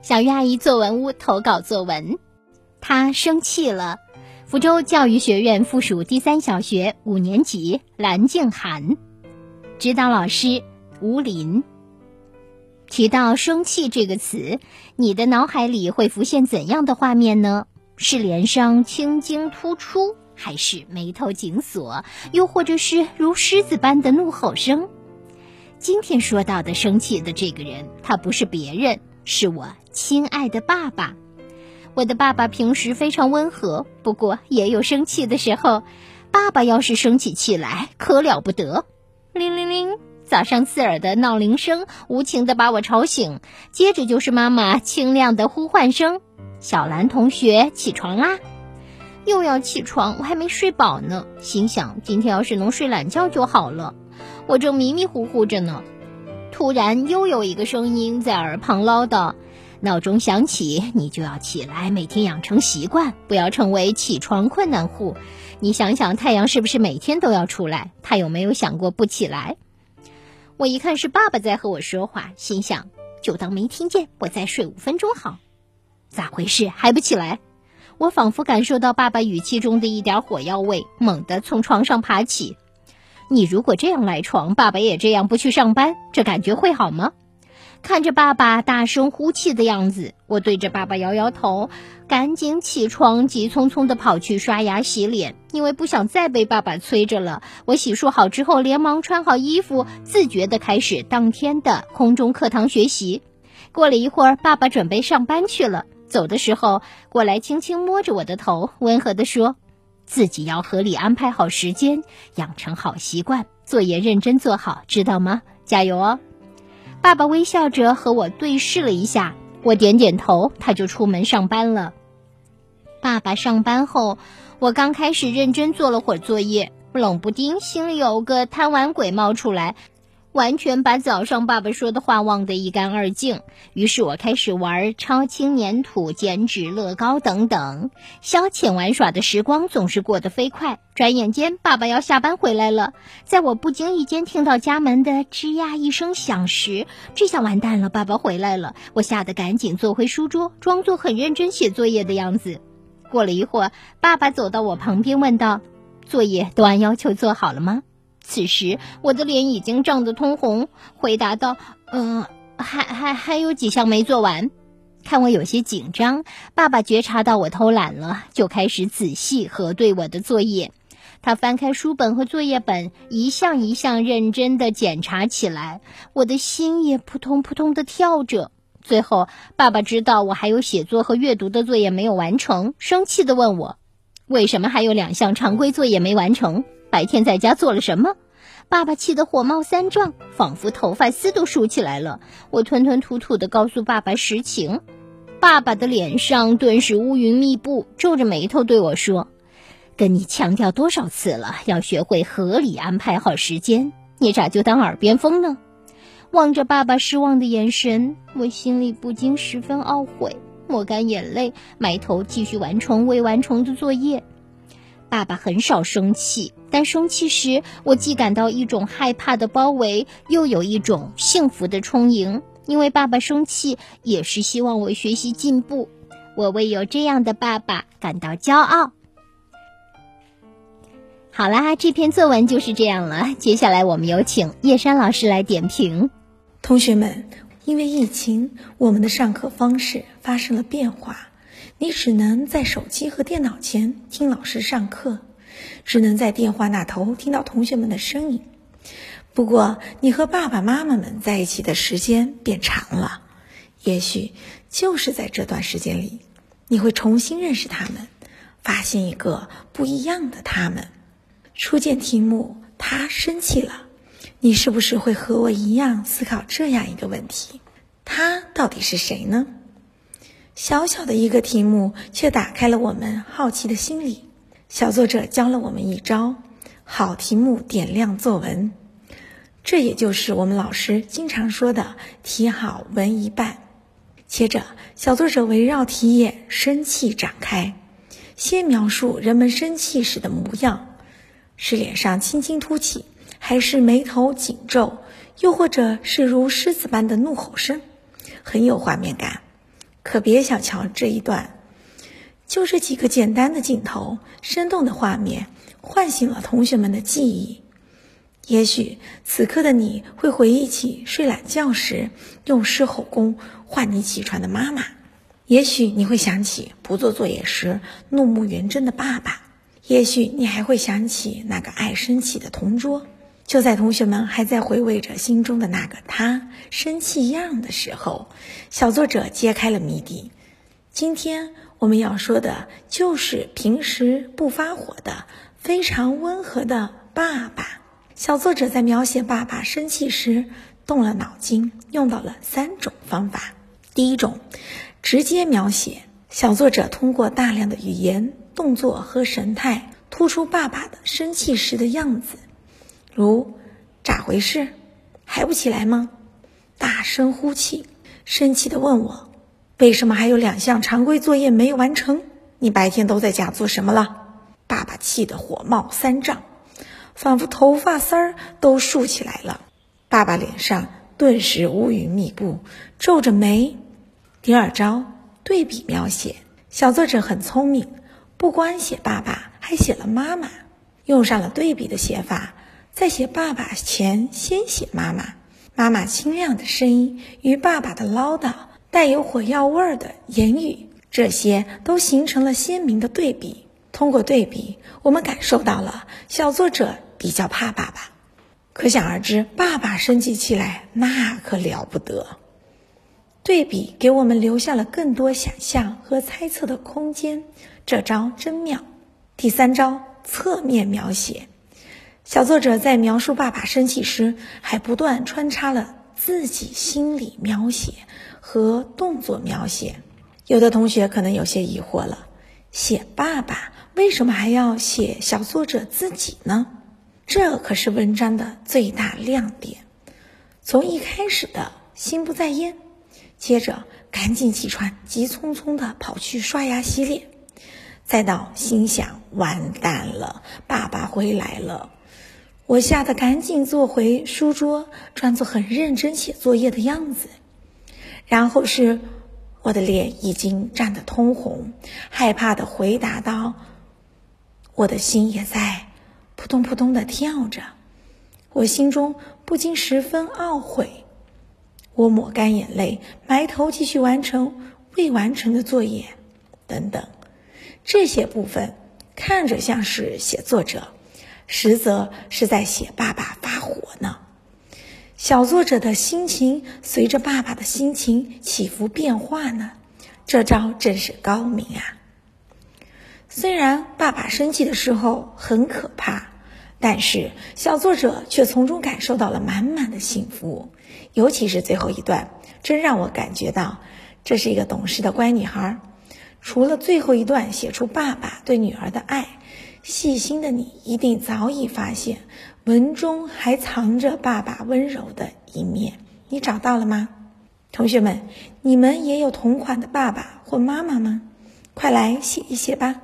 小鱼阿姨作文屋投稿作文，她生气了。福州教育学院附属第三小学五年级蓝静涵，指导老师吴林。提到“生气”这个词，你的脑海里会浮现怎样的画面呢？是脸上青筋突出，还是眉头紧锁，又或者是如狮子般的怒吼声？今天说到的生气的这个人，他不是别人，是我亲爱的爸爸。我的爸爸平时非常温和，不过也有生气的时候。爸爸要是生起气来，可了不得！铃铃铃，早上刺耳的闹铃声无情地把我吵醒，接着就是妈妈清亮的呼唤声：“小兰同学，起床啦！”又要起床，我还没睡饱呢。心想，今天要是能睡懒觉就好了。我正迷迷糊糊着呢，突然又有一个声音在耳旁唠叨。闹钟响起，你就要起来，每天养成习惯，不要成为起床困难户。你想想，太阳是不是每天都要出来？他有没有想过不起来？我一看是爸爸在和我说话，心想就当没听见，我再睡五分钟好。咋回事？还不起来？我仿佛感受到爸爸语气中的一点火药味，猛地从床上爬起。你如果这样赖床，爸爸也这样不去上班，这感觉会好吗？看着爸爸大声呼气的样子，我对着爸爸摇摇头，赶紧起床，急匆匆地跑去刷牙洗脸，因为不想再被爸爸催着了。我洗漱好之后，连忙穿好衣服，自觉地开始当天的空中课堂学习。过了一会儿，爸爸准备上班去了，走的时候过来轻轻摸着我的头，温和地说：“自己要合理安排好时间，养成好习惯，作业认真做好，知道吗？加油哦！”爸爸微笑着和我对视了一下，我点点头，他就出门上班了。爸爸上班后，我刚开始认真做了会儿作业，冷不丁心里有个贪玩鬼冒出来。完全把早上爸爸说的话忘得一干二净。于是我开始玩超轻粘土、剪纸、乐高等等，消遣玩耍的时光总是过得飞快。转眼间，爸爸要下班回来了。在我不经意间听到家门的吱呀一声响时，这下完蛋了，爸爸回来了。我吓得赶紧坐回书桌，装作很认真写作业的样子。过了一会儿，爸爸走到我旁边问道：“作业都按要求做好了吗？”此时，我的脸已经涨得通红，回答道：“嗯，还还还有几项没做完。”看我有些紧张，爸爸觉察到我偷懒了，就开始仔细核对我的作业。他翻开书本和作业本，一项一项认真地检查起来，我的心也扑通扑通地跳着。最后，爸爸知道我还有写作和阅读的作业没有完成，生气地问我：“为什么还有两项常规作业没完成？”白天在家做了什么？爸爸气得火冒三丈，仿佛头发丝都竖起来了。我吞吞吐吐地告诉爸爸实情，爸爸的脸上顿时乌云密布，皱着眉头对我说：“跟你强调多少次了，要学会合理安排好时间，你咋就当耳边风呢？”望着爸爸失望的眼神，我心里不禁十分懊悔，抹干眼泪，埋头继续完成未完成的作业。爸爸很少生气，但生气时，我既感到一种害怕的包围，又有一种幸福的充盈。因为爸爸生气，也是希望我学习进步。我为有这样的爸爸感到骄傲。好啦，这篇作文就是这样了。接下来，我们有请叶山老师来点评。同学们，因为疫情，我们的上课方式发生了变化。你只能在手机和电脑前听老师上课，只能在电话那头听到同学们的声音。不过，你和爸爸妈妈们在一起的时间变长了，也许就是在这段时间里，你会重新认识他们，发现一个不一样的他们。初见题目，他生气了，你是不是会和我一样思考这样一个问题：他到底是谁呢？小小的一个题目，却打开了我们好奇的心理。小作者教了我们一招：好题目点亮作文。这也就是我们老师经常说的“题好文一半”。接着，小作者围绕题眼“生气”展开，先描述人们生气时的模样：是脸上青筋凸起，还是眉头紧皱，又或者是如狮子般的怒吼声？很有画面感。可别小瞧这一段，就这几个简单的镜头，生动的画面，唤醒了同学们的记忆。也许此刻的你会回忆起睡懒觉时用狮吼功唤你起床的妈妈，也许你会想起不做作业时怒目圆睁的爸爸，也许你还会想起那个爱生气的同桌。就在同学们还在回味着心中的那个他生气样的时候，小作者揭开了谜底。今天我们要说的就是平时不发火的、非常温和的爸爸。小作者在描写爸爸生气时动了脑筋，用到了三种方法。第一种，直接描写。小作者通过大量的语言、动作和神态，突出爸爸的生气时的样子。如，咋回事？还不起来吗？大声呼气，生气的问我，为什么还有两项常规作业没完成？你白天都在家做什么了？爸爸气得火冒三丈，仿佛头发丝儿都竖起来了。爸爸脸上顿时乌云密布，皱着眉。第二招，对比描写。小作者很聪明，不光写爸爸，还写了妈妈，用上了对比的写法。在写爸爸前，先写妈妈。妈妈清亮的声音与爸爸的唠叨、带有火药味儿的言语，这些都形成了鲜明的对比。通过对比，我们感受到了小作者比较怕爸爸。可想而知，爸爸生气起来那可了不得。对比给我们留下了更多想象和猜测的空间，这招真妙。第三招，侧面描写。小作者在描述爸爸生气时，还不断穿插了自己心理描写和动作描写。有的同学可能有些疑惑了：写爸爸为什么还要写小作者自己呢？这可是文章的最大亮点。从一开始的心不在焉，接着赶紧起床，急匆匆地跑去刷牙洗脸，再到心想完蛋了，爸爸回来了。我吓得赶紧坐回书桌，装作很认真写作业的样子。然后是我的脸已经涨得通红，害怕的回答道：“我的心也在扑通扑通的跳着。”我心中不禁十分懊悔。我抹干眼泪，埋头继续完成未完成的作业。等等，这些部分看着像是写作者。实则是在写爸爸发火呢。小作者的心情随着爸爸的心情起伏变化呢，这招真是高明啊！虽然爸爸生气的时候很可怕，但是小作者却从中感受到了满满的幸福。尤其是最后一段，真让我感觉到这是一个懂事的乖女孩。除了最后一段写出爸爸对女儿的爱。细心的你一定早已发现，文中还藏着爸爸温柔的一面。你找到了吗？同学们，你们也有同款的爸爸或妈妈吗？快来写一写吧。